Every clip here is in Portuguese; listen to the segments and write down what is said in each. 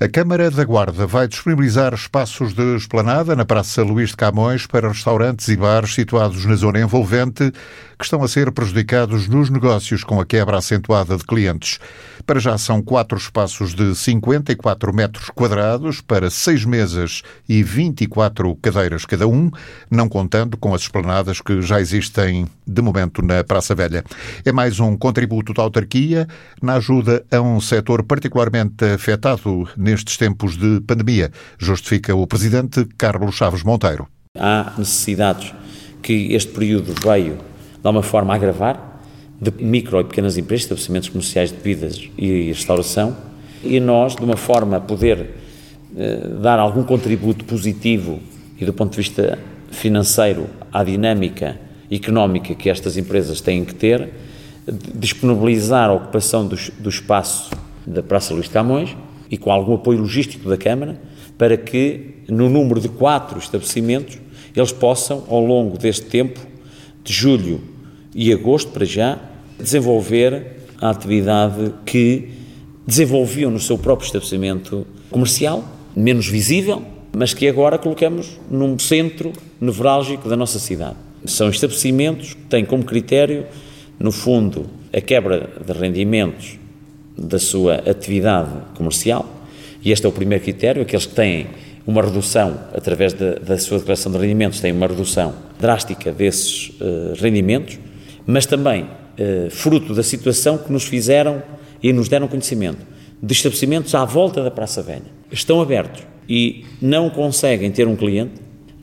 A Câmara da Guarda vai disponibilizar espaços de esplanada na Praça Luís de Camões para restaurantes e bares situados na zona envolvente que estão a ser prejudicados nos negócios com a quebra acentuada de clientes. Para já são quatro espaços de 54 metros quadrados para seis mesas e 24 cadeiras cada um, não contando com as esplanadas que já existem de momento na Praça Velha. É mais um contributo da autarquia na ajuda a um setor particularmente afetado nestes tempos de pandemia, justifica o presidente Carlos Chaves Monteiro. Há necessidades que este período veio, de alguma forma, agravar, de micro e pequenas empresas, estabelecimentos comerciais de bebidas e restauração, e nós, de uma forma poder eh, dar algum contributo positivo e do ponto de vista financeiro à dinâmica económica que estas empresas têm que ter, disponibilizar a ocupação do, do espaço da Praça Luís Camões, e com algum apoio logístico da Câmara, para que, no número de quatro estabelecimentos, eles possam, ao longo deste tempo, de julho e agosto para já, desenvolver a atividade que desenvolviam no seu próprio estabelecimento comercial, menos visível, mas que agora colocamos num centro nevrálgico da nossa cidade. São estabelecimentos que têm como critério, no fundo, a quebra de rendimentos da sua atividade comercial, e este é o primeiro critério, aqueles que têm uma redução, através de, da sua declaração de rendimentos, têm uma redução drástica desses uh, rendimentos, mas também uh, fruto da situação que nos fizeram e nos deram conhecimento de estabelecimentos à volta da Praça Velha. Estão abertos e não conseguem ter um cliente,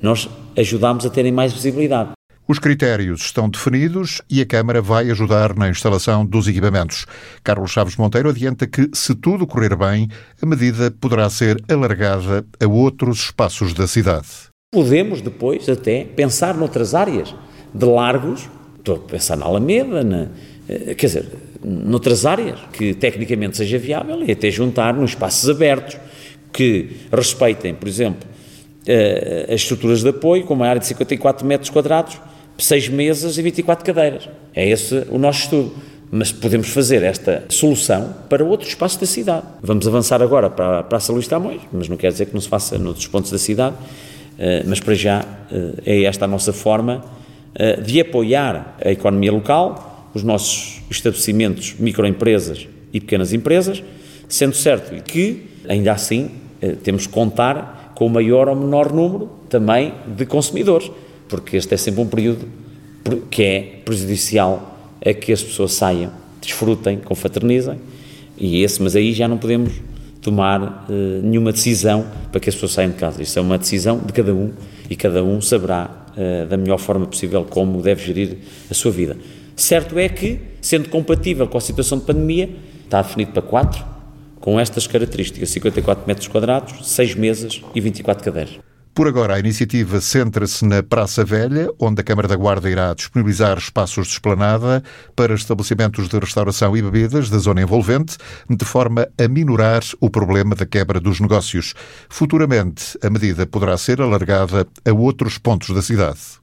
nós ajudamos a terem mais visibilidade. Os critérios estão definidos e a Câmara vai ajudar na instalação dos equipamentos. Carlos Chaves Monteiro adianta que, se tudo correr bem, a medida poderá ser alargada a outros espaços da cidade. Podemos depois até pensar noutras áreas de largos, estou a pensar na Alameda, na, eh, quer dizer, noutras áreas que tecnicamente seja viável e até juntar nos espaços abertos que respeitem, por exemplo, eh, as estruturas de apoio, com uma área de 54 metros quadrados, seis mesas e 24 cadeiras. É esse o nosso estudo. Mas podemos fazer esta solução para outros espaços da cidade. Vamos avançar agora para a Praça Luís Tamões, mas não quer dizer que não se faça noutros pontos da cidade, eh, mas para já eh, é esta a nossa forma eh, de apoiar a economia local, os nossos estabelecimentos, microempresas e pequenas empresas, sendo certo que, ainda assim, temos que contar com o maior ou menor número também de consumidores porque este é sempre um período que é prejudicial a que as pessoas saiam, desfrutem, confraternizem, e esse, mas aí já não podemos tomar uh, nenhuma decisão para que as pessoas saiam de casa. Isso é uma decisão de cada um e cada um saberá uh, da melhor forma possível como deve gerir a sua vida. Certo é que, sendo compatível com a situação de pandemia, está definido para quatro, com estas características: 54 metros quadrados, 6 mesas e 24 cadeiras. Por agora, a iniciativa centra-se na Praça Velha, onde a Câmara da Guarda irá disponibilizar espaços de esplanada para estabelecimentos de restauração e bebidas da zona envolvente, de forma a minorar o problema da quebra dos negócios. Futuramente, a medida poderá ser alargada a outros pontos da cidade.